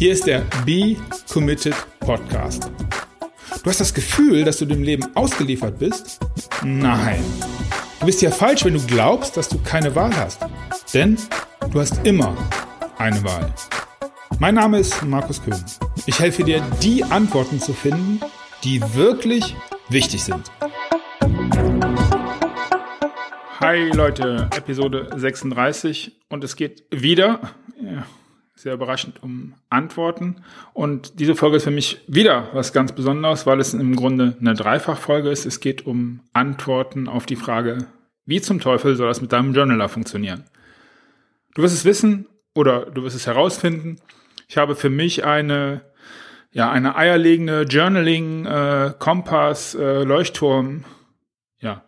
Hier ist der Be Committed Podcast. Du hast das Gefühl, dass du dem Leben ausgeliefert bist? Nein. Du bist ja falsch, wenn du glaubst, dass du keine Wahl hast. Denn du hast immer eine Wahl. Mein Name ist Markus Köhn. Ich helfe dir, die Antworten zu finden, die wirklich wichtig sind. Hi Leute, Episode 36 und es geht wieder, ja, sehr überraschend, um Antworten. Und diese Folge ist für mich wieder was ganz Besonderes, weil es im Grunde eine Dreifachfolge ist. Es geht um Antworten auf die Frage, wie zum Teufel soll das mit deinem Journaler funktionieren? Du wirst es wissen oder du wirst es herausfinden. Ich habe für mich eine, ja, eine eierlegende Journaling, äh, Kompass, äh, Leuchtturm, ja,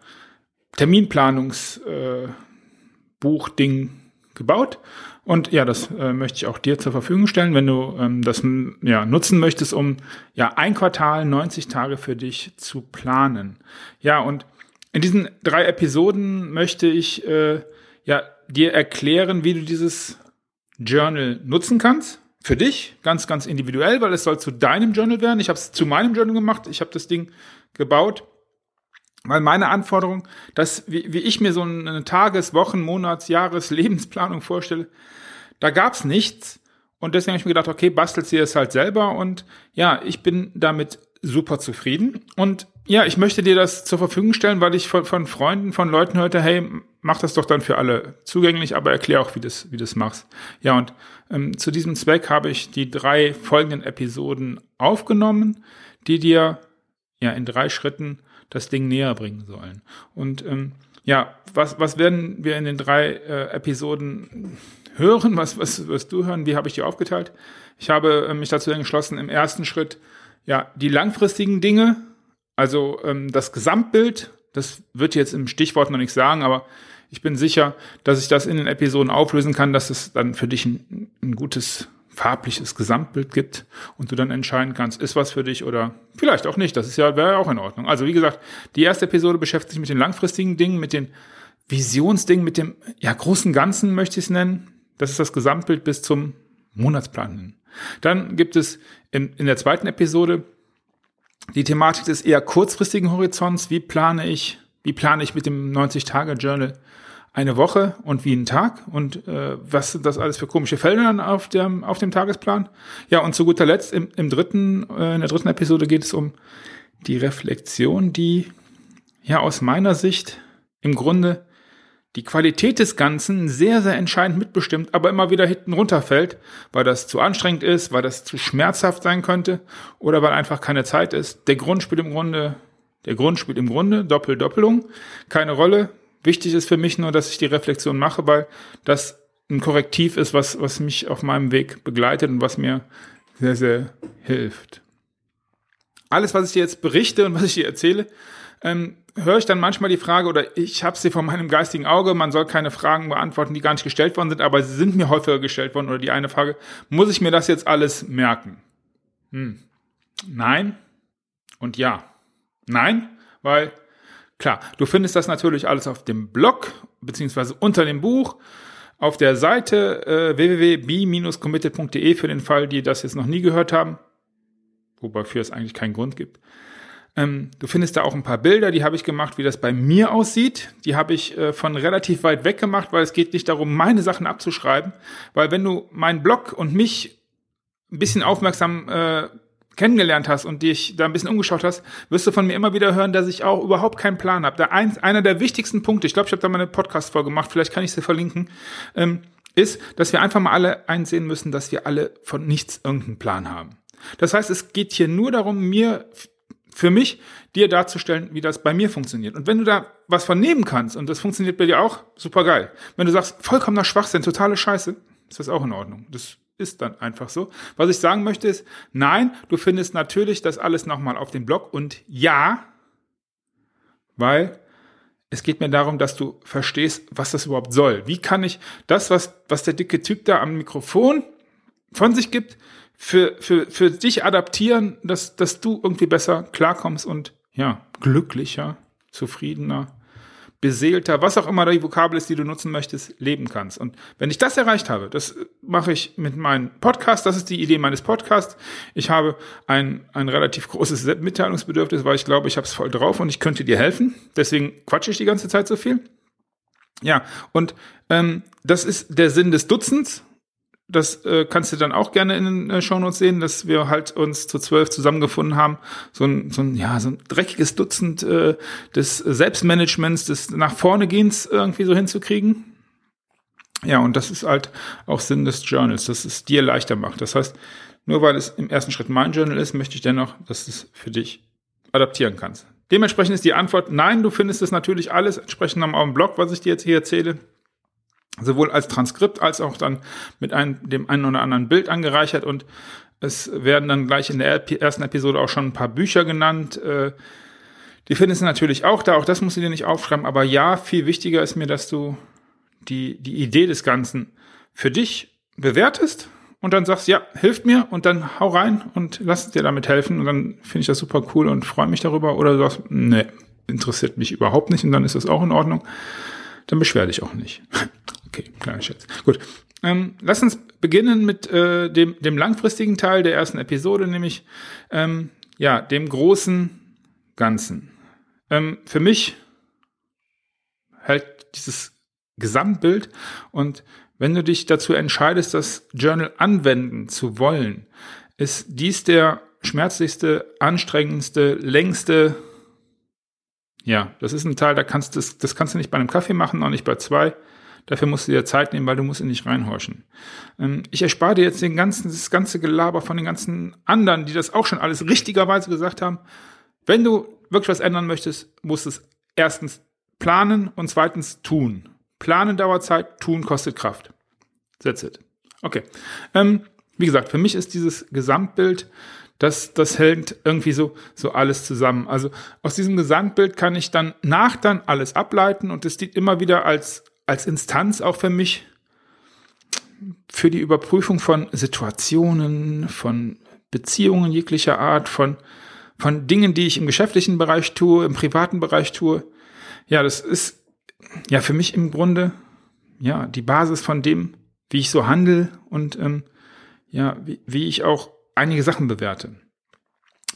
Terminplanungsbuch-Ding äh, gebaut. Und ja, das äh, möchte ich auch dir zur Verfügung stellen, wenn du ähm, das ja, nutzen möchtest, um ja ein Quartal, 90 Tage für dich zu planen. Ja, und in diesen drei Episoden möchte ich äh, ja dir erklären, wie du dieses Journal nutzen kannst. Für dich, ganz, ganz individuell, weil es soll zu deinem Journal werden. Ich habe es zu meinem Journal gemacht. Ich habe das Ding gebaut weil meine Anforderung, dass, wie, wie ich mir so eine Tages-, Wochen-, Monats-, Jahres-, Lebensplanung vorstelle, da gab's nichts. Und deswegen habe ich mir gedacht, okay, bastelt sie es halt selber. Und ja, ich bin damit super zufrieden. Und ja, ich möchte dir das zur Verfügung stellen, weil ich von, von Freunden, von Leuten hörte, hey, mach das doch dann für alle zugänglich, aber erklär auch, wie das, wie das machst. Ja, und ähm, zu diesem Zweck habe ich die drei folgenden Episoden aufgenommen, die dir ja in drei Schritten das Ding näher bringen sollen. Und ähm, ja, was, was werden wir in den drei äh, Episoden hören? Was, was wirst du hören? Wie habe ich die aufgeteilt? Ich habe äh, mich dazu entschlossen, im ersten Schritt ja die langfristigen Dinge, also ähm, das Gesamtbild, das wird jetzt im Stichwort noch nicht sagen, aber ich bin sicher, dass ich das in den Episoden auflösen kann, dass es dann für dich ein, ein gutes farbliches Gesamtbild gibt und du dann entscheiden kannst, ist was für dich oder vielleicht auch nicht. Das ist ja, wäre ja auch in Ordnung. Also wie gesagt, die erste Episode beschäftigt sich mit den langfristigen Dingen, mit den Visionsdingen, mit dem ja, großen Ganzen möchte ich es nennen. Das ist das Gesamtbild bis zum Monatsplan. Dann gibt es in, in der zweiten Episode die Thematik des eher kurzfristigen Horizonts. Wie plane ich, wie plane ich mit dem 90-Tage-Journal eine Woche und wie ein Tag und äh, was sind das alles für komische Felder dann auf dem, auf dem Tagesplan. Ja, und zu guter Letzt im, im dritten, äh, in der dritten Episode geht es um die Reflexion, die ja aus meiner Sicht im Grunde die Qualität des Ganzen sehr, sehr entscheidend mitbestimmt, aber immer wieder hinten runterfällt, weil das zu anstrengend ist, weil das zu schmerzhaft sein könnte oder weil einfach keine Zeit ist. Der Grund spielt im Grunde, der Grund spielt im Grunde Doppel-Doppelung keine Rolle. Wichtig ist für mich nur, dass ich die Reflexion mache, weil das ein Korrektiv ist, was, was mich auf meinem Weg begleitet und was mir sehr, sehr hilft. Alles, was ich dir jetzt berichte und was ich dir erzähle, ähm, höre ich dann manchmal die Frage, oder ich habe sie vor meinem geistigen Auge, man soll keine Fragen beantworten, die gar nicht gestellt worden sind, aber sie sind mir häufiger gestellt worden, oder die eine Frage, muss ich mir das jetzt alles merken? Hm. Nein und ja. Nein, weil Klar, du findest das natürlich alles auf dem Blog, beziehungsweise unter dem Buch, auf der Seite äh, www.b-committed.de für den Fall, die das jetzt noch nie gehört haben, wobei für es eigentlich keinen Grund gibt. Ähm, du findest da auch ein paar Bilder, die habe ich gemacht, wie das bei mir aussieht. Die habe ich äh, von relativ weit weg gemacht, weil es geht nicht darum, meine Sachen abzuschreiben. Weil wenn du meinen Blog und mich ein bisschen aufmerksam äh, kennengelernt hast und dich da ein bisschen umgeschaut hast, wirst du von mir immer wieder hören, dass ich auch überhaupt keinen Plan habe. Der ein, einer der wichtigsten Punkte, ich glaube, ich habe da mal eine Podcast-Folge gemacht, vielleicht kann ich sie verlinken, ähm, ist, dass wir einfach mal alle einsehen müssen, dass wir alle von nichts irgendeinen Plan haben. Das heißt, es geht hier nur darum, mir, für mich, dir darzustellen, wie das bei mir funktioniert. Und wenn du da was von nehmen kannst, und das funktioniert bei dir auch, super geil. Wenn du sagst, vollkommener Schwachsinn, totale Scheiße, ist das auch in Ordnung. Das ist dann einfach so. Was ich sagen möchte ist, nein, du findest natürlich das alles nochmal auf dem Blog und ja, weil es geht mir darum, dass du verstehst, was das überhaupt soll. Wie kann ich das, was, was der dicke Typ da am Mikrofon von sich gibt, für, für, für dich adaptieren, dass, dass du irgendwie besser klarkommst und ja, glücklicher, zufriedener, beseelter, was auch immer die Vokabel ist, die du nutzen möchtest, leben kannst. Und wenn ich das erreicht habe, das mache ich mit meinem Podcast, das ist die Idee meines Podcasts. Ich habe ein, ein relativ großes Mitteilungsbedürfnis, weil ich glaube, ich habe es voll drauf und ich könnte dir helfen. Deswegen quatsche ich die ganze Zeit so viel. Ja, und ähm, das ist der Sinn des Dutzends das äh, kannst du dann auch gerne in den äh, Shownotes sehen, dass wir halt uns zu zwölf zusammengefunden haben, so ein, so ein, ja, so ein dreckiges Dutzend äh, des Selbstmanagements, des nach vorne gehens irgendwie so hinzukriegen. Ja, und das ist halt auch Sinn des Journals, dass es dir leichter macht. Das heißt, nur weil es im ersten Schritt mein Journal ist, möchte ich dennoch, dass du es für dich adaptieren kannst. Dementsprechend ist die Antwort nein, du findest es natürlich alles entsprechend am, am Blog, was ich dir jetzt hier erzähle sowohl als Transkript als auch dann mit einem, dem einen oder anderen Bild angereichert. Und es werden dann gleich in der ersten Episode auch schon ein paar Bücher genannt. Äh, die findest du natürlich auch da, auch das musst du dir nicht aufschreiben, aber ja, viel wichtiger ist mir, dass du die, die Idee des Ganzen für dich bewertest und dann sagst, ja, hilft mir und dann hau rein und lass dir damit helfen. Und dann finde ich das super cool und freue mich darüber. Oder du sagst, nee, interessiert mich überhaupt nicht und dann ist das auch in Ordnung. Dann beschwer dich auch nicht. Okay, kleiner Scherz. Gut. Ähm, lass uns beginnen mit äh, dem, dem langfristigen Teil der ersten Episode, nämlich ähm, ja, dem großen Ganzen. Ähm, für mich hält dieses Gesamtbild und wenn du dich dazu entscheidest, das Journal anwenden zu wollen, ist dies der schmerzlichste, anstrengendste, längste, ja, das ist ein Teil, da kannst das, das kannst du nicht bei einem Kaffee machen, auch nicht bei zwei. Dafür musst du dir Zeit nehmen, weil du musst in dich reinhorchen. Ähm, ich erspare dir jetzt den ganzen, das ganze Gelaber von den ganzen anderen, die das auch schon alles richtigerweise gesagt haben. Wenn du wirklich was ändern möchtest, musst du es erstens planen und zweitens tun. Planen dauert Zeit, tun kostet Kraft. That's it. Okay. Ähm, wie gesagt, für mich ist dieses Gesamtbild, das, das hält irgendwie so, so alles zusammen. Also aus diesem Gesamtbild kann ich dann nach dann alles ableiten und es dient immer wieder als, als Instanz auch für mich für die Überprüfung von Situationen, von Beziehungen jeglicher Art, von, von Dingen, die ich im geschäftlichen Bereich tue, im privaten Bereich tue. Ja, das ist ja für mich im Grunde ja die Basis von dem, wie ich so handle und ähm, ja, wie, wie ich auch einige Sachen bewerte.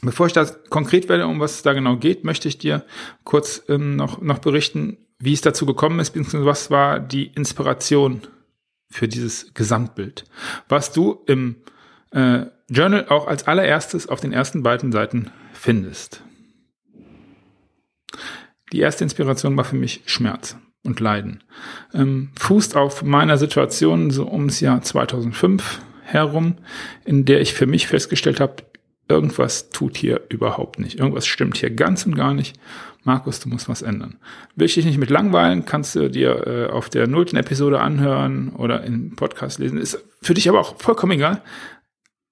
Bevor ich das konkret werde, um was es da genau geht, möchte ich dir kurz ähm, noch, noch berichten, wie es dazu gekommen ist, beziehungsweise was war die Inspiration für dieses Gesamtbild, was du im äh, Journal auch als allererstes auf den ersten beiden Seiten findest. Die erste Inspiration war für mich Schmerz und Leiden. Ähm, fußt auf meiner Situation so ums Jahr 2005 herum, in der ich für mich festgestellt habe, irgendwas tut hier überhaupt nicht. Irgendwas stimmt hier ganz und gar nicht. Markus, du musst was ändern. Will ich dich nicht mit langweilen, kannst du dir äh, auf der nullten Episode anhören oder im Podcast lesen. Ist für dich aber auch vollkommen egal.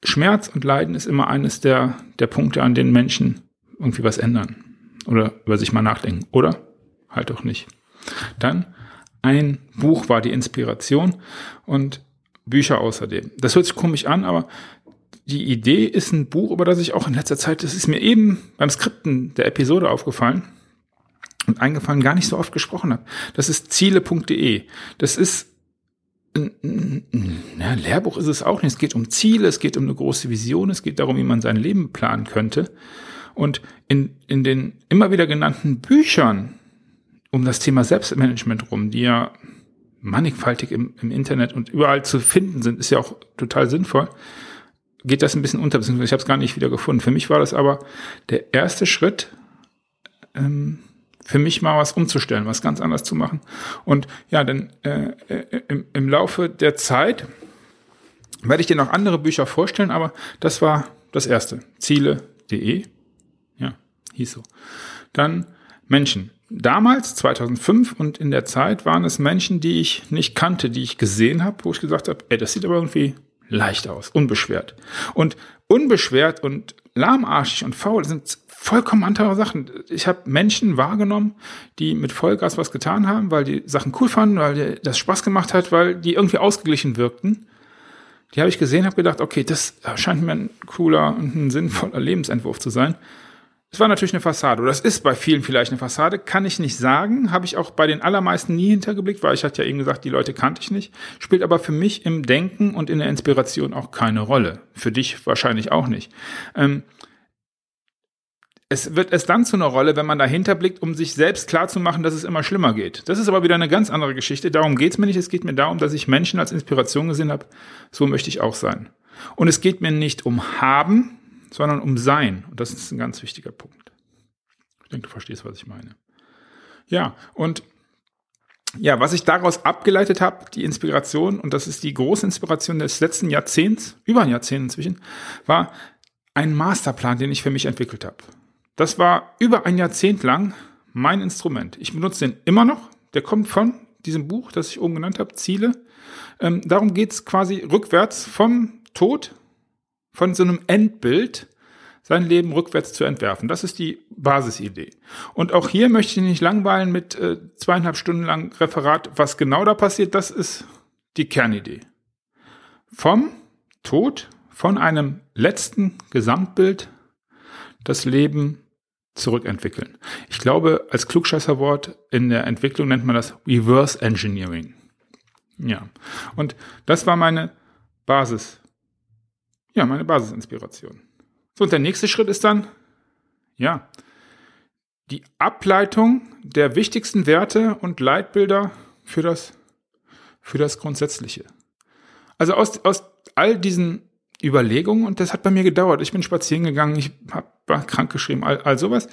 Schmerz und Leiden ist immer eines der, der Punkte, an denen Menschen irgendwie was ändern oder über sich mal nachdenken. Oder halt auch nicht. Dann ein Buch war die Inspiration und Bücher außerdem. Das hört sich komisch an, aber die Idee ist ein Buch, über das ich auch in letzter Zeit, das ist mir eben beim Skripten der Episode aufgefallen und eingefallen, gar nicht so oft gesprochen habe. Das ist ziele.de. Das ist ein, Lehrbuch ist es auch nicht. Es geht um Ziele, es geht um eine große Vision, es geht darum, wie man sein Leben planen könnte. Und in, in den immer wieder genannten Büchern um das Thema Selbstmanagement rum, die ja mannigfaltig im, im Internet und überall zu finden sind, ist ja auch total sinnvoll, geht das ein bisschen unter, beziehungsweise ich habe es gar nicht wieder gefunden. Für mich war das aber der erste Schritt, ähm, für mich mal was umzustellen, was ganz anders zu machen. Und ja, denn äh, äh, im, im Laufe der Zeit werde ich dir noch andere Bücher vorstellen, aber das war das erste. Ziele.de, ja, hieß so. Dann Menschen. Damals, 2005 und in der Zeit waren es Menschen, die ich nicht kannte, die ich gesehen habe, wo ich gesagt habe, ey, das sieht aber irgendwie leicht aus, unbeschwert. Und unbeschwert und lahmarschig und faul sind vollkommen andere Sachen. Ich habe Menschen wahrgenommen, die mit Vollgas was getan haben, weil die Sachen cool fanden, weil das Spaß gemacht hat, weil die irgendwie ausgeglichen wirkten. Die habe ich gesehen, habe gedacht, okay, das scheint mir ein cooler und ein sinnvoller Lebensentwurf zu sein. Das war natürlich eine Fassade. Oder das ist bei vielen vielleicht eine Fassade. Kann ich nicht sagen. Habe ich auch bei den allermeisten nie hintergeblickt, weil ich hatte ja eben gesagt, die Leute kannte ich nicht. Spielt aber für mich im Denken und in der Inspiration auch keine Rolle. Für dich wahrscheinlich auch nicht. Ähm, es wird erst dann zu einer Rolle, wenn man dahinter blickt, um sich selbst klarzumachen, dass es immer schlimmer geht. Das ist aber wieder eine ganz andere Geschichte. Darum geht es mir nicht. Es geht mir darum, dass ich Menschen als Inspiration gesehen habe. So möchte ich auch sein. Und es geht mir nicht um haben, sondern um Sein. Und das ist ein ganz wichtiger Punkt. Ich denke, du verstehst, was ich meine. Ja, und ja, was ich daraus abgeleitet habe, die Inspiration, und das ist die große Inspiration des letzten Jahrzehnts, über ein Jahrzehnt inzwischen, war ein Masterplan, den ich für mich entwickelt habe. Das war über ein Jahrzehnt lang mein Instrument. Ich benutze den immer noch. Der kommt von diesem Buch, das ich oben genannt habe, Ziele. Ähm, darum geht's quasi rückwärts vom Tod von so einem Endbild sein Leben rückwärts zu entwerfen. Das ist die Basisidee. Und auch hier möchte ich nicht langweilen mit äh, zweieinhalb Stunden lang Referat, was genau da passiert. Das ist die Kernidee. Vom Tod, von einem letzten Gesamtbild, das Leben zurückentwickeln. Ich glaube, als Klugscheißerwort in der Entwicklung nennt man das Reverse Engineering. Ja. Und das war meine Basis ja, meine Basisinspiration. So, und der nächste Schritt ist dann, ja, die Ableitung der wichtigsten Werte und Leitbilder für das, für das Grundsätzliche. Also aus, aus all diesen Überlegungen, und das hat bei mir gedauert. Ich bin spazieren gegangen, ich hab, war krank geschrieben, all, all sowas.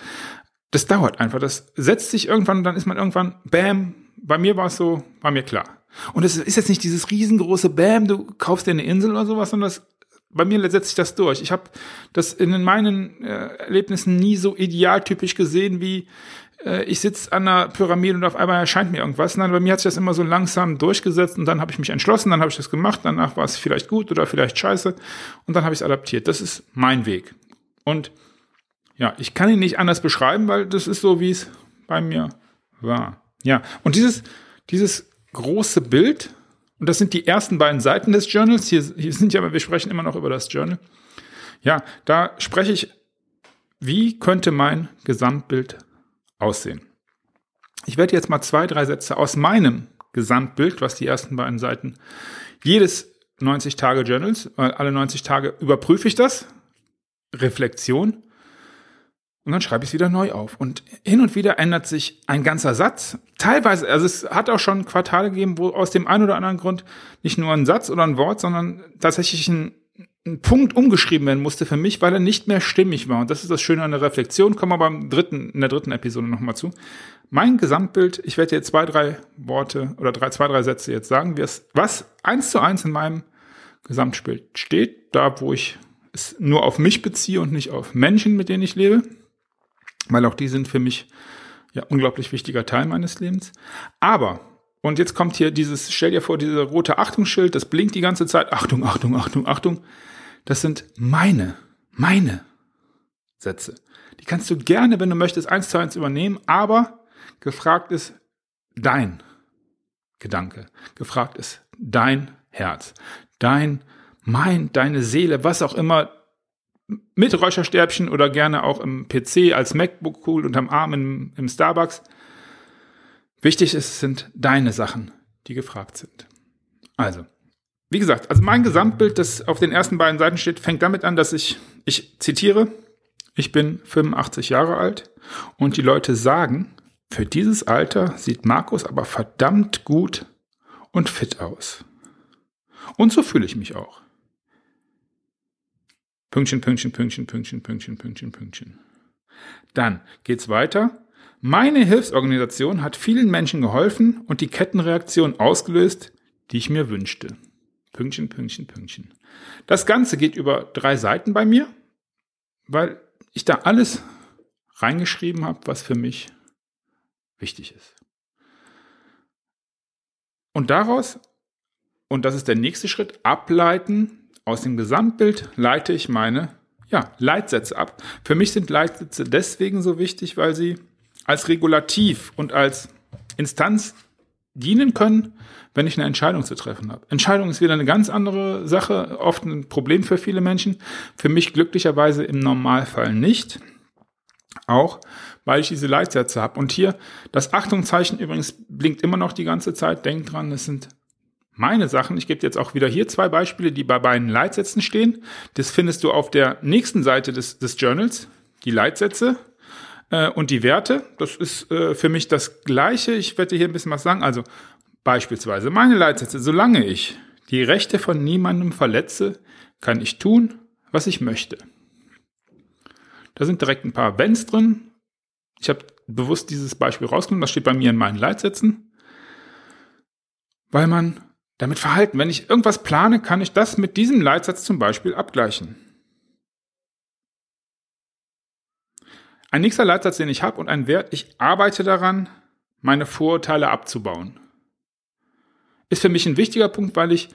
Das dauert einfach. Das setzt sich irgendwann dann ist man irgendwann, bam, bei mir war es so, war mir klar. Und es ist jetzt nicht dieses riesengroße Bam, du kaufst dir eine Insel oder sowas, sondern das bei mir setzt sich das durch. Ich habe das in meinen äh, Erlebnissen nie so idealtypisch gesehen wie äh, ich sitze an einer Pyramide und auf einmal erscheint mir irgendwas. Nein, bei mir hat sich das immer so langsam durchgesetzt und dann habe ich mich entschlossen, dann habe ich das gemacht, danach war es vielleicht gut oder vielleicht scheiße und dann habe ich es adaptiert. Das ist mein Weg. Und ja, ich kann ihn nicht anders beschreiben, weil das ist so, wie es bei mir war. Ja, und dieses, dieses große Bild, und das sind die ersten beiden Seiten des Journals. Hier, hier sind ja, wir sprechen immer noch über das Journal. Ja, da spreche ich, wie könnte mein Gesamtbild aussehen? Ich werde jetzt mal zwei, drei Sätze aus meinem Gesamtbild, was die ersten beiden Seiten jedes 90 Tage Journals, alle 90 Tage überprüfe ich das. Reflexion. Und dann schreibe ich es wieder neu auf. Und hin und wieder ändert sich ein ganzer Satz. Teilweise, also es hat auch schon Quartale gegeben, wo aus dem einen oder anderen Grund nicht nur ein Satz oder ein Wort, sondern tatsächlich ein, ein Punkt umgeschrieben werden musste für mich, weil er nicht mehr stimmig war. Und das ist das Schöne an der Reflexion. Kommen wir beim dritten, in der dritten Episode nochmal zu. Mein Gesamtbild, ich werde jetzt zwei, drei Worte oder drei, zwei, drei Sätze jetzt sagen, was eins zu eins in meinem Gesamtbild steht, da wo ich es nur auf mich beziehe und nicht auf Menschen, mit denen ich lebe weil auch die sind für mich ja unglaublich wichtiger Teil meines Lebens. Aber und jetzt kommt hier dieses, stell dir vor, dieser rote Achtungsschild, das blinkt die ganze Zeit. Achtung, Achtung, Achtung, Achtung. Das sind meine, meine Sätze. Die kannst du gerne, wenn du möchtest, eins zu eins übernehmen, aber gefragt ist dein Gedanke. Gefragt ist dein Herz, dein, mein, deine Seele, was auch immer mit Räucherstäbchen oder gerne auch im PC als MacBook cool unterm Arm im, im Starbucks. Wichtig ist, sind deine Sachen, die gefragt sind. Also, wie gesagt, also mein Gesamtbild, das auf den ersten beiden Seiten steht, fängt damit an, dass ich, ich zitiere, ich bin 85 Jahre alt und die Leute sagen, für dieses Alter sieht Markus aber verdammt gut und fit aus. Und so fühle ich mich auch. Pünktchen, Pünktchen, Pünktchen, Pünktchen, Pünktchen, Pünktchen, Pünktchen. Dann geht's weiter. Meine Hilfsorganisation hat vielen Menschen geholfen und die Kettenreaktion ausgelöst, die ich mir wünschte. Pünktchen, Pünktchen, Pünktchen. Das Ganze geht über drei Seiten bei mir, weil ich da alles reingeschrieben habe, was für mich wichtig ist. Und daraus, und das ist der nächste Schritt, ableiten, aus dem Gesamtbild leite ich meine ja, Leitsätze ab. Für mich sind Leitsätze deswegen so wichtig, weil sie als Regulativ und als Instanz dienen können, wenn ich eine Entscheidung zu treffen habe. Entscheidung ist wieder eine ganz andere Sache, oft ein Problem für viele Menschen. Für mich glücklicherweise im Normalfall nicht. Auch weil ich diese Leitsätze habe. Und hier, das Achtungszeichen übrigens blinkt immer noch die ganze Zeit. Denkt dran, es sind meine Sachen. Ich gebe jetzt auch wieder hier zwei Beispiele, die bei beiden Leitsätzen stehen. Das findest du auf der nächsten Seite des, des Journals. Die Leitsätze äh, und die Werte. Das ist äh, für mich das Gleiche. Ich werde hier ein bisschen was sagen. Also beispielsweise meine Leitsätze. Solange ich die Rechte von niemandem verletze, kann ich tun, was ich möchte. Da sind direkt ein paar Wenns drin. Ich habe bewusst dieses Beispiel rausgenommen, das steht bei mir in meinen Leitsätzen, weil man damit verhalten, wenn ich irgendwas plane, kann ich das mit diesem Leitsatz zum Beispiel abgleichen. Ein nächster Leitsatz, den ich habe und ein Wert, ich arbeite daran, meine Vorurteile abzubauen. Ist für mich ein wichtiger Punkt, weil ich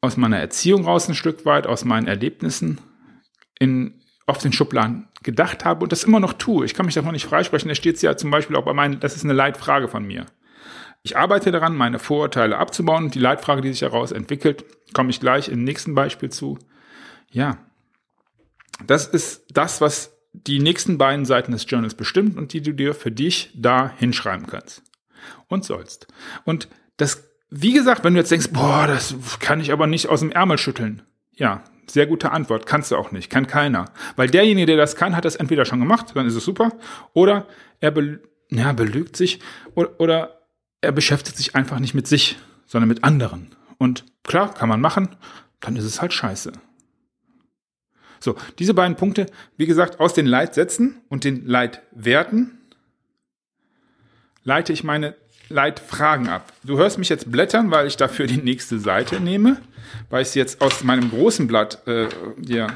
aus meiner Erziehung raus ein Stück weit, aus meinen Erlebnissen in oft in Schubladen gedacht habe und das immer noch tue. Ich kann mich davon nicht freisprechen. Da steht ja zum Beispiel auch bei meinen, das ist eine Leitfrage von mir. Ich arbeite daran, meine Vorurteile abzubauen und die Leitfrage, die sich daraus entwickelt, komme ich gleich im nächsten Beispiel zu. Ja, das ist das, was die nächsten beiden Seiten des Journals bestimmt und die du dir für dich da hinschreiben kannst und sollst. Und das, wie gesagt, wenn du jetzt denkst, boah, das kann ich aber nicht aus dem Ärmel schütteln. Ja, sehr gute Antwort. Kannst du auch nicht. Kann keiner. Weil derjenige, der das kann, hat das entweder schon gemacht, dann ist es super, oder er be ja, belügt sich oder, oder er beschäftigt sich einfach nicht mit sich, sondern mit anderen. Und klar, kann man machen, dann ist es halt scheiße. So, diese beiden Punkte, wie gesagt, aus den Leitsätzen und den Leitwerten leite ich meine Leitfragen ab. Du hörst mich jetzt blättern, weil ich dafür die nächste Seite nehme, weil ich es jetzt aus meinem großen Blatt äh, dir,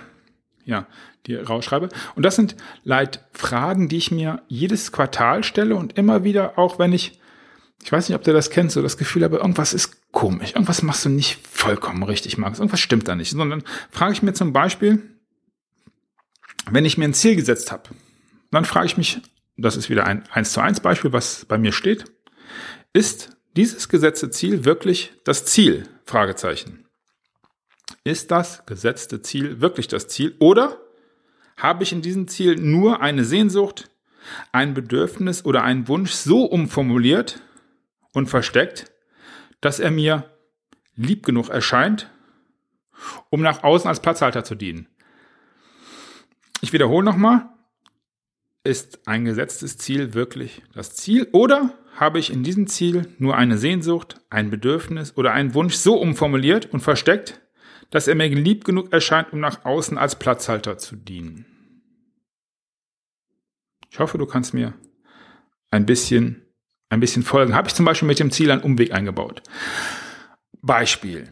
ja, dir rausschreibe. Und das sind Leitfragen, die ich mir jedes Quartal stelle und immer wieder, auch wenn ich, ich weiß nicht, ob du das kennst, so das Gefühl habe, irgendwas ist komisch, irgendwas machst du nicht vollkommen richtig, Max, irgendwas stimmt da nicht, sondern frage ich mir zum Beispiel, wenn ich mir ein Ziel gesetzt habe, dann frage ich mich, das ist wieder ein 1 zu 1 Beispiel, was bei mir steht, ist dieses gesetzte Ziel wirklich das Ziel? Fragezeichen. Ist das gesetzte Ziel wirklich das Ziel oder habe ich in diesem Ziel nur eine Sehnsucht, ein Bedürfnis oder einen Wunsch so umformuliert und versteckt, dass er mir lieb genug erscheint, um nach außen als Platzhalter zu dienen? Ich wiederhole nochmal. Ist ein gesetztes Ziel wirklich das Ziel oder habe ich in diesem Ziel nur eine Sehnsucht, ein Bedürfnis oder einen Wunsch so umformuliert und versteckt, dass er mir lieb genug erscheint, um nach außen als Platzhalter zu dienen. Ich hoffe, du kannst mir ein bisschen, ein bisschen folgen. Habe ich zum Beispiel mit dem Ziel einen Umweg eingebaut. Beispiel.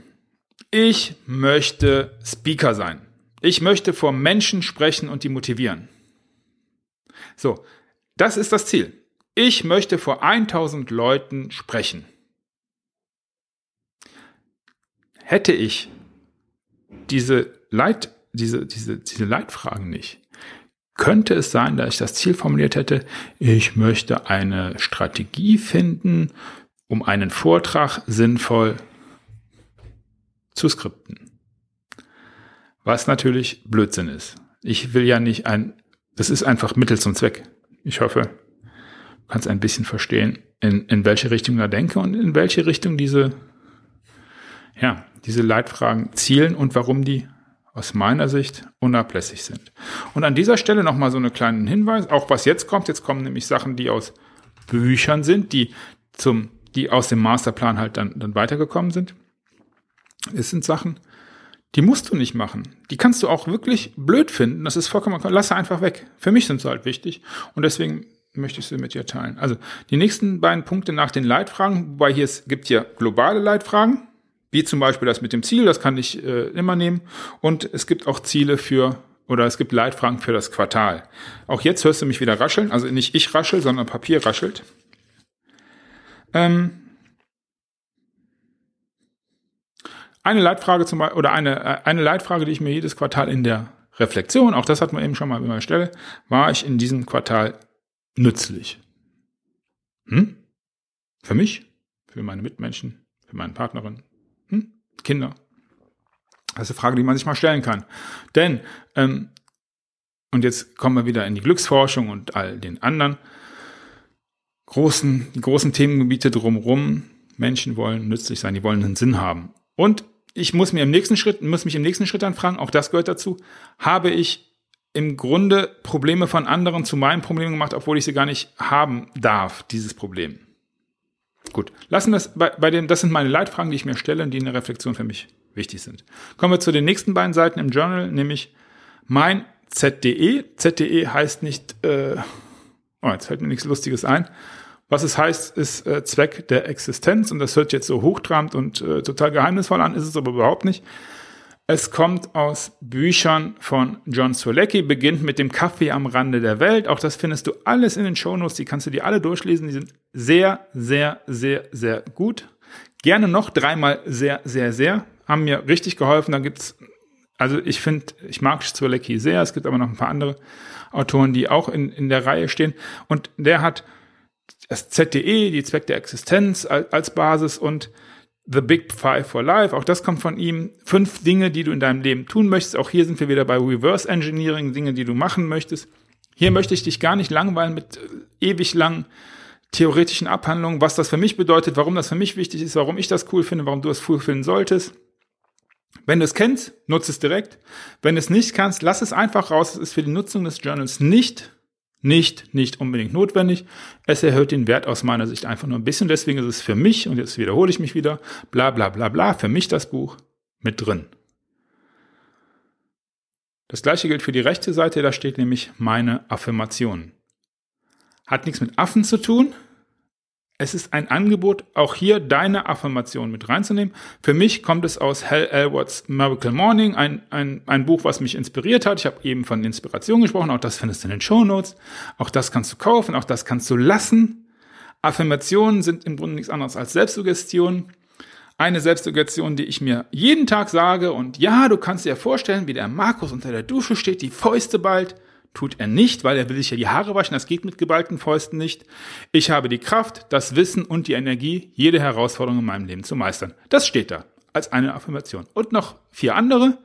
Ich möchte Speaker sein. Ich möchte vor Menschen sprechen und die motivieren. So, das ist das Ziel ich möchte vor 1000 Leuten sprechen. Hätte ich diese Leit, diese, diese, diese Leitfragen nicht, könnte es sein, dass ich das Ziel formuliert hätte, ich möchte eine Strategie finden, um einen Vortrag sinnvoll zu skripten. Was natürlich Blödsinn ist. Ich will ja nicht ein, das ist einfach Mittel zum Zweck. Ich hoffe, kannst ein bisschen verstehen, in, in welche Richtung da denke und in welche Richtung diese, ja, diese Leitfragen zielen und warum die aus meiner Sicht unablässig sind. Und an dieser Stelle nochmal so einen kleinen Hinweis, auch was jetzt kommt, jetzt kommen nämlich Sachen, die aus Büchern sind, die zum, die aus dem Masterplan halt dann, dann weitergekommen sind. Es sind Sachen, die musst du nicht machen. Die kannst du auch wirklich blöd finden. Das ist vollkommen, lass sie einfach weg. Für mich sind sie halt wichtig. Und deswegen möchte ich sie mit dir teilen. Also die nächsten beiden Punkte nach den Leitfragen, wobei hier es gibt hier globale Leitfragen, wie zum Beispiel das mit dem Ziel, das kann ich äh, immer nehmen. Und es gibt auch Ziele für oder es gibt Leitfragen für das Quartal. Auch jetzt hörst du mich wieder rascheln, also nicht ich raschel, sondern Papier raschelt. Ähm, eine Leitfrage zum Beispiel, oder eine, äh, eine Leitfrage, die ich mir jedes Quartal in der Reflexion, auch das hat man eben schon mal an meiner Stelle, war ich in diesem Quartal nützlich? Hm? Für mich? Für meine Mitmenschen? Für meine Partnerin? Kinder? Das ist eine Frage, die man sich mal stellen kann. Denn ähm, und jetzt kommen wir wieder in die Glücksforschung und all den anderen großen, die großen Themengebiete drumherum. Menschen wollen nützlich sein, die wollen einen Sinn haben. Und ich muss mir im nächsten Schritt, muss mich im nächsten Schritt dann fragen, auch das gehört dazu, habe ich im Grunde Probleme von anderen zu meinem Problem gemacht, obwohl ich sie gar nicht haben darf, dieses Problem. Gut, lassen wir es bei, bei dem, das sind meine Leitfragen, die ich mir stelle und die in der Reflexion für mich wichtig sind. Kommen wir zu den nächsten beiden Seiten im Journal, nämlich mein ZDE. ZDE heißt nicht, äh, oh, jetzt fällt mir nichts Lustiges ein. Was es heißt, ist äh, Zweck der Existenz und das hört jetzt so hochtrabend und äh, total geheimnisvoll an, ist es aber überhaupt nicht. Es kommt aus Büchern von John Solecki, beginnt mit dem Kaffee am Rande der Welt. Auch das findest du alles in den Shownotes, die kannst du dir alle durchlesen. Die sind sehr, sehr, sehr, sehr gut. Gerne noch dreimal sehr, sehr, sehr. Haben mir richtig geholfen. Da gibt's, also ich finde, ich mag Solecki sehr. Es gibt aber noch ein paar andere Autoren, die auch in, in der Reihe stehen. Und der hat das ZDE, die Zweck der Existenz als Basis und The Big Five for Life, auch das kommt von ihm. Fünf Dinge, die du in deinem Leben tun möchtest. Auch hier sind wir wieder bei Reverse Engineering, Dinge, die du machen möchtest. Hier möchte ich dich gar nicht langweilen mit äh, ewig langen theoretischen Abhandlungen, was das für mich bedeutet, warum das für mich wichtig ist, warum ich das cool finde, warum du es cool finden solltest. Wenn du es kennst, nutze es direkt. Wenn du es nicht kannst, lass es einfach raus. Es ist für die Nutzung des Journals nicht nicht, nicht unbedingt notwendig. Es erhöht den Wert aus meiner Sicht einfach nur ein bisschen. Deswegen ist es für mich, und jetzt wiederhole ich mich wieder, bla bla bla bla, für mich das Buch mit drin. Das gleiche gilt für die rechte Seite, da steht nämlich meine Affirmation. Hat nichts mit Affen zu tun, es ist ein Angebot, auch hier deine Affirmation mit reinzunehmen. Für mich kommt es aus Hal Elwood's Miracle Morning, ein, ein, ein Buch, was mich inspiriert hat. Ich habe eben von Inspiration gesprochen, auch das findest du in den Show Notes. Auch das kannst du kaufen, auch das kannst du lassen. Affirmationen sind im Grunde nichts anderes als Selbstsuggestion. Eine Selbstsuggestion, die ich mir jeden Tag sage. Und ja, du kannst dir vorstellen, wie der Markus unter der Dusche steht, die Fäuste bald Tut er nicht, weil er will sich ja die Haare waschen, das geht mit geballten Fäusten nicht. Ich habe die Kraft, das Wissen und die Energie, jede Herausforderung in meinem Leben zu meistern. Das steht da als eine Affirmation. Und noch vier andere,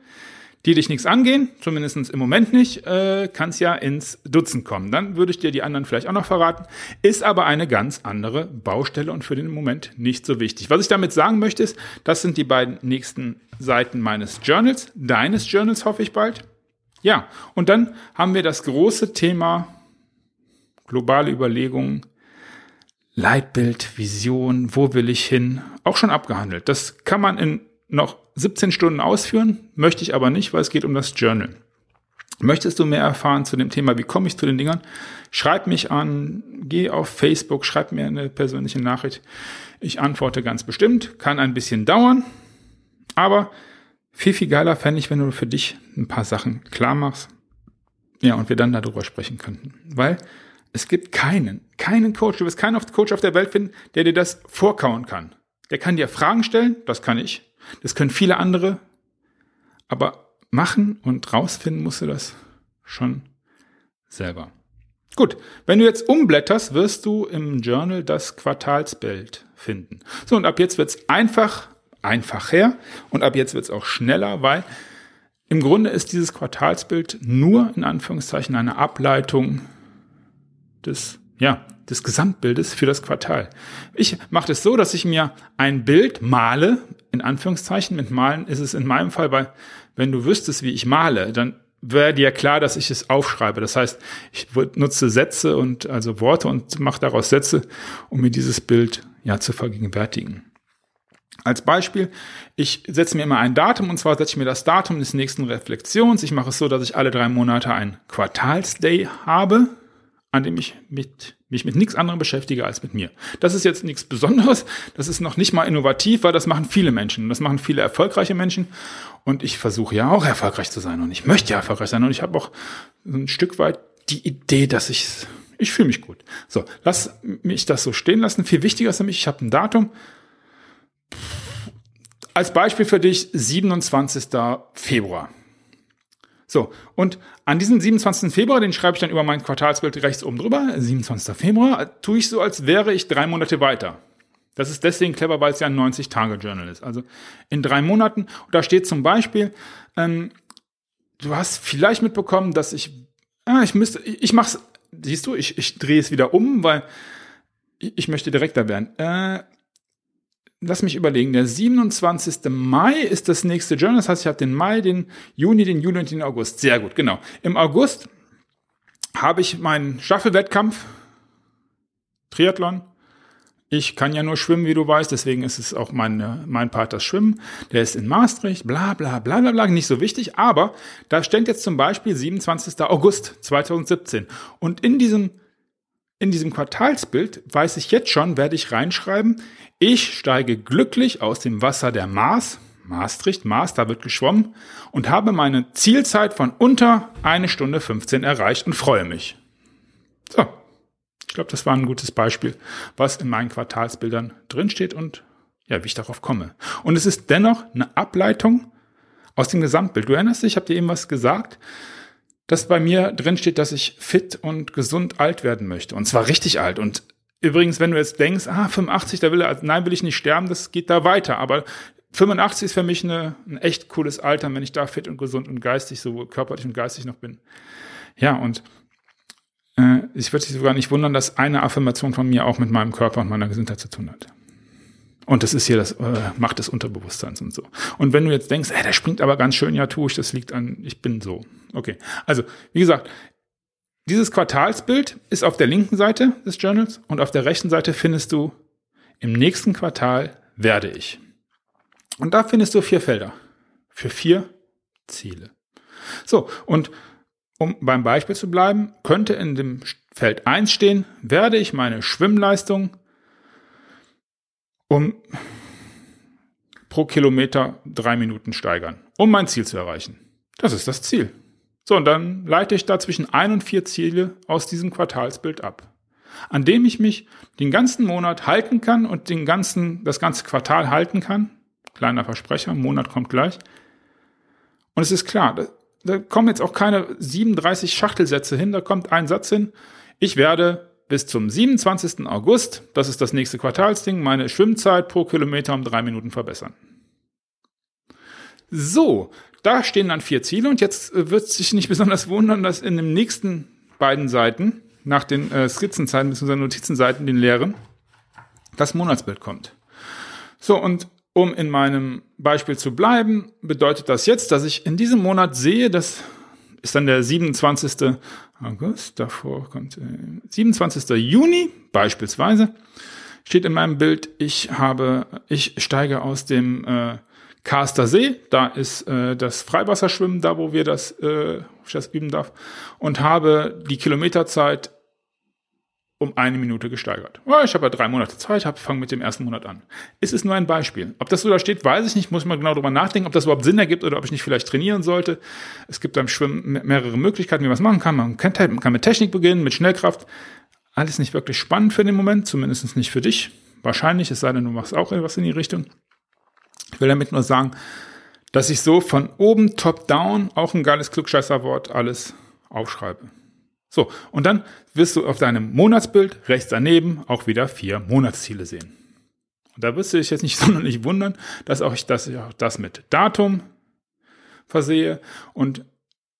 die dich nichts angehen, zumindest im Moment nicht, äh, kann es ja ins Dutzend kommen. Dann würde ich dir die anderen vielleicht auch noch verraten, ist aber eine ganz andere Baustelle und für den Moment nicht so wichtig. Was ich damit sagen möchte ist, das sind die beiden nächsten Seiten meines Journals, deines Journals hoffe ich bald. Ja, und dann haben wir das große Thema globale Überlegungen, Leitbild, Vision, wo will ich hin, auch schon abgehandelt. Das kann man in noch 17 Stunden ausführen, möchte ich aber nicht, weil es geht um das Journal. Möchtest du mehr erfahren zu dem Thema, wie komme ich zu den Dingern? Schreib mich an, geh auf Facebook, schreib mir eine persönliche Nachricht. Ich antworte ganz bestimmt, kann ein bisschen dauern, aber viel, viel geiler fände ich, wenn du für dich ein paar Sachen klar machst. Ja, und wir dann darüber sprechen könnten. Weil es gibt keinen, keinen Coach, du wirst keinen Coach auf der Welt finden, der dir das vorkauen kann. Der kann dir Fragen stellen, das kann ich. Das können viele andere. Aber machen und rausfinden musst du das schon selber. Gut, wenn du jetzt umblätterst, wirst du im Journal das Quartalsbild finden. So, und ab jetzt wird's einfach einfach her. Und ab jetzt wird es auch schneller, weil im Grunde ist dieses Quartalsbild nur in Anführungszeichen eine Ableitung des, ja, des Gesamtbildes für das Quartal. Ich mache das so, dass ich mir ein Bild male, in Anführungszeichen. Mit Malen ist es in meinem Fall, weil wenn du wüsstest, wie ich male, dann wäre dir klar, dass ich es aufschreibe. Das heißt, ich nutze Sätze und also Worte und mache daraus Sätze, um mir dieses Bild ja zu vergegenwärtigen. Als Beispiel, ich setze mir immer ein Datum und zwar setze ich mir das Datum des nächsten Reflexions. Ich mache es so, dass ich alle drei Monate ein Quartalsday habe, an dem ich mit, mich mit nichts anderem beschäftige als mit mir. Das ist jetzt nichts Besonderes, das ist noch nicht mal innovativ, weil das machen viele Menschen. Das machen viele erfolgreiche Menschen und ich versuche ja auch erfolgreich zu sein und ich möchte ja erfolgreich sein und ich habe auch ein Stück weit die Idee, dass ich ich fühle mich gut. So, lass mich das so stehen lassen. Viel wichtiger ist nämlich, ich habe ein Datum, als Beispiel für dich 27. Februar. So, und an diesem 27. Februar, den schreibe ich dann über mein Quartalsbild rechts oben drüber, 27. Februar, tue ich so, als wäre ich drei Monate weiter. Das ist deswegen clever, weil es ja ein 90-Tage-Journal ist. Also in drei Monaten. Und da steht zum Beispiel, ähm, du hast vielleicht mitbekommen, dass ich ah, ich müsste, ich, ich mach's, siehst du, ich, ich drehe es wieder um, weil ich, ich möchte direkter werden. Äh, lass mich überlegen, der 27. Mai ist das nächste Journal. Das heißt, ich habe den Mai, den Juni, den Juli und den August. Sehr gut, genau. Im August habe ich meinen Staffelwettkampf, Triathlon. Ich kann ja nur schwimmen, wie du weißt, deswegen ist es auch mein, mein Part das Schwimmen. Der ist in Maastricht, bla bla bla bla bla, nicht so wichtig, aber da steht jetzt zum Beispiel 27. August 2017. Und in diesem, in diesem Quartalsbild weiß ich jetzt schon, werde ich reinschreiben, ich steige glücklich aus dem Wasser der Maas, Maastricht, Maas, da wird geschwommen, und habe meine Zielzeit von unter eine Stunde 15 erreicht und freue mich. So. Ich glaube, das war ein gutes Beispiel, was in meinen Quartalsbildern drinsteht und ja, wie ich darauf komme. Und es ist dennoch eine Ableitung aus dem Gesamtbild. Du erinnerst dich, ich habe dir eben was gesagt, dass bei mir drinsteht, dass ich fit und gesund alt werden möchte. Und zwar richtig alt. Und Übrigens, wenn du jetzt denkst, ah, 85, da will er, nein, will ich nicht sterben, das geht da weiter. Aber 85 ist für mich eine, ein echt cooles Alter, wenn ich da fit und gesund und geistig, sowohl körperlich und geistig noch bin. Ja, und äh, ich würde dich sogar nicht wundern, dass eine Affirmation von mir auch mit meinem Körper und meiner Gesundheit zu tun hat. Und das ist hier das äh, Macht des Unterbewusstseins und so. Und wenn du jetzt denkst, ey, der springt aber ganz schön, ja, tue ich, das liegt an, ich bin so. Okay. Also, wie gesagt, dieses Quartalsbild ist auf der linken Seite des Journals und auf der rechten Seite findest du im nächsten Quartal werde ich. Und da findest du vier Felder für vier Ziele. So, und um beim Beispiel zu bleiben, könnte in dem Feld 1 stehen, werde ich meine Schwimmleistung um pro Kilometer drei Minuten steigern, um mein Ziel zu erreichen. Das ist das Ziel. So, und dann leite ich da zwischen ein und vier Ziele aus diesem Quartalsbild ab, an dem ich mich den ganzen Monat halten kann und den ganzen, das ganze Quartal halten kann. Kleiner Versprecher, Monat kommt gleich. Und es ist klar, da, da kommen jetzt auch keine 37 Schachtelsätze hin, da kommt ein Satz hin. Ich werde bis zum 27. August, das ist das nächste Quartalsding, meine Schwimmzeit pro Kilometer um drei Minuten verbessern. So, da stehen dann vier Ziele und jetzt äh, wird sich nicht besonders wundern, dass in den nächsten beiden Seiten, nach den äh, Skizzenzeiten bzw. Notizenseiten, den leeren, das Monatsbild kommt. So, und um in meinem Beispiel zu bleiben, bedeutet das jetzt, dass ich in diesem Monat sehe, das ist dann der 27. August, davor kommt äh, 27. Juni beispielsweise, steht in meinem Bild, ich habe, ich steige aus dem äh, Karster See, da ist äh, das Freiwasserschwimmen, da wo wir das, äh, ich das üben darf, und habe die Kilometerzeit um eine Minute gesteigert. Ja, ich habe ja drei Monate Zeit, habe fange mit dem ersten Monat an. Es ist nur ein Beispiel. Ob das so da steht, weiß ich nicht, muss man genau drüber nachdenken, ob das überhaupt Sinn ergibt oder ob ich nicht vielleicht trainieren sollte. Es gibt beim Schwimmen mehrere Möglichkeiten, wie man es machen kann. Man kann, kann mit Technik beginnen, mit Schnellkraft. Alles nicht wirklich spannend für den Moment, zumindest nicht für dich. Wahrscheinlich, es sei denn, du machst auch etwas in die Richtung. Ich will damit nur sagen, dass ich so von oben top down, auch ein geiles Klugscheißerwort, alles aufschreibe. So, und dann wirst du auf deinem Monatsbild rechts daneben auch wieder vier Monatsziele sehen. Und da wirst du dich jetzt nicht sonderlich wundern, dass auch ich das, auch das mit Datum versehe und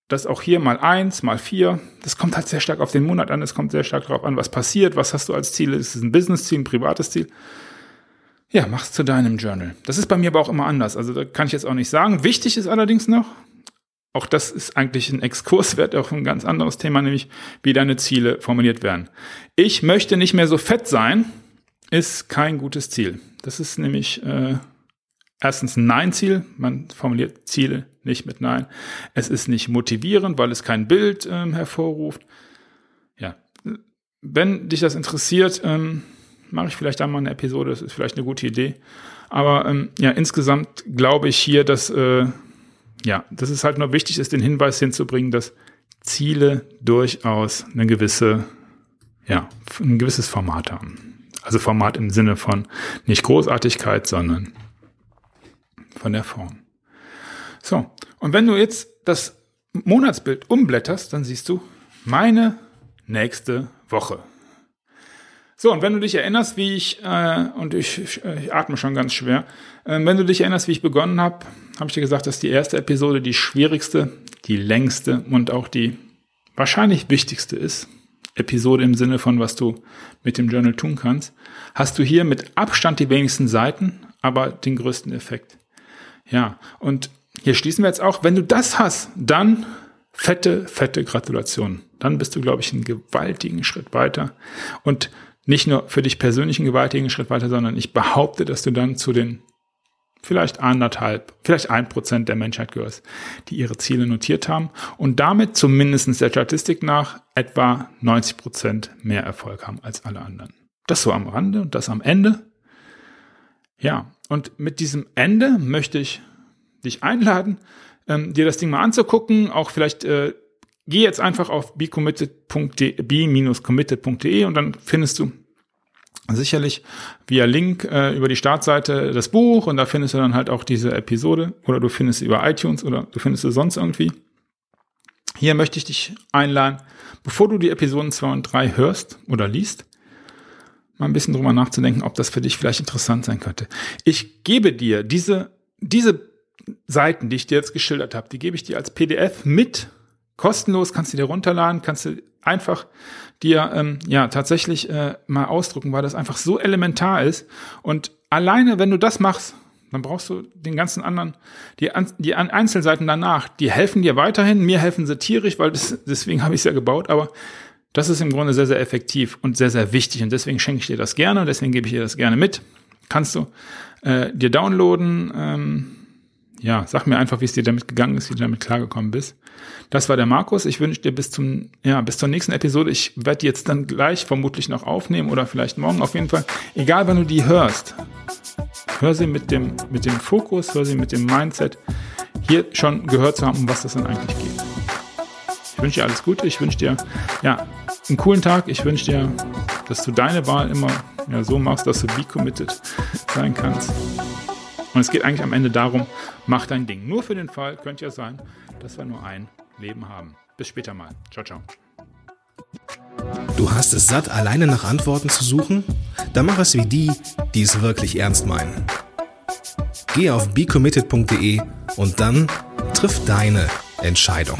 das auch hier mal eins, mal vier. Das kommt halt sehr stark auf den Monat an. Es kommt sehr stark darauf an, was passiert, was hast du als Ziel. Ist es ein Business-Ziel, ein privates Ziel? Ja, mach's zu deinem Journal. Das ist bei mir aber auch immer anders. Also da kann ich jetzt auch nicht sagen. Wichtig ist allerdings noch, auch das ist eigentlich ein Exkurswert auf ein ganz anderes Thema, nämlich wie deine Ziele formuliert werden. Ich möchte nicht mehr so fett sein, ist kein gutes Ziel. Das ist nämlich äh, erstens ein Nein-Ziel. Man formuliert Ziele nicht mit Nein. Es ist nicht motivierend, weil es kein Bild ähm, hervorruft. Ja, wenn dich das interessiert, ähm, mache ich vielleicht einmal eine Episode, das ist vielleicht eine gute Idee. Aber ähm, ja, insgesamt glaube ich hier, dass äh, ja, dass es halt nur wichtig ist, den Hinweis hinzubringen, dass Ziele durchaus eine gewisse, ja, ein gewisses Format haben. Also Format im Sinne von nicht Großartigkeit, sondern von der Form. So, und wenn du jetzt das Monatsbild umblätterst, dann siehst du meine nächste Woche. So, und wenn du dich erinnerst, wie ich, äh, und ich, ich, ich atme schon ganz schwer, äh, wenn du dich erinnerst, wie ich begonnen habe, habe ich dir gesagt, dass die erste Episode die schwierigste, die längste und auch die wahrscheinlich wichtigste ist, Episode im Sinne von, was du mit dem Journal tun kannst, hast du hier mit Abstand die wenigsten Seiten, aber den größten Effekt. Ja, und hier schließen wir jetzt auch, wenn du das hast, dann fette, fette Gratulation. Dann bist du, glaube ich, einen gewaltigen Schritt weiter. Und nicht nur für dich persönlich einen gewaltigen Schritt weiter, sondern ich behaupte, dass du dann zu den vielleicht anderthalb, vielleicht ein Prozent der Menschheit gehörst, die ihre Ziele notiert haben und damit zumindest der Statistik nach etwa 90 Prozent mehr Erfolg haben als alle anderen. Das so am Rande und das am Ende. Ja, und mit diesem Ende möchte ich dich einladen, ähm, dir das Ding mal anzugucken, auch vielleicht äh, geh jetzt einfach auf b-committed.de und dann findest du sicherlich via Link äh, über die Startseite das Buch und da findest du dann halt auch diese Episode oder du findest sie über iTunes oder du findest sie sonst irgendwie. Hier möchte ich dich einladen, bevor du die Episoden 2 und 3 hörst oder liest, mal ein bisschen drüber nachzudenken, ob das für dich vielleicht interessant sein könnte. Ich gebe dir diese, diese Seiten, die ich dir jetzt geschildert habe, die gebe ich dir als PDF mit kostenlos, kannst du dir runterladen, kannst du einfach dir ähm, ja tatsächlich äh, mal ausdrucken, weil das einfach so elementar ist. Und alleine, wenn du das machst, dann brauchst du den ganzen anderen, die, die Einzelseiten danach, die helfen dir weiterhin. Mir helfen sie tierisch, weil das, deswegen habe ich es ja gebaut, aber das ist im Grunde sehr, sehr effektiv und sehr, sehr wichtig. Und deswegen schenke ich dir das gerne und deswegen gebe ich dir das gerne mit. Kannst du äh, dir downloaden. Ähm, ja, sag mir einfach, wie es dir damit gegangen ist, wie du damit klargekommen bist. Das war der Markus. Ich wünsche dir bis zum, ja, bis zur nächsten Episode. Ich werde die jetzt dann gleich vermutlich noch aufnehmen oder vielleicht morgen auf jeden Fall. Egal, wann du die hörst. Hör sie mit dem, mit dem Fokus, hör sie mit dem Mindset, hier schon gehört zu haben, um was das dann eigentlich geht. Ich wünsche dir alles Gute. Ich wünsche dir, ja, einen coolen Tag. Ich wünsche dir, dass du deine Wahl immer ja, so machst, dass du be committed sein kannst. Und es geht eigentlich am Ende darum, mach dein Ding. Nur für den Fall könnte ja sein, dass wir nur ein Leben haben. Bis später mal. Ciao, ciao. Du hast es satt, alleine nach Antworten zu suchen? Dann mach es wie die, die es wirklich ernst meinen. Geh auf becommitted.de und dann triff deine Entscheidung.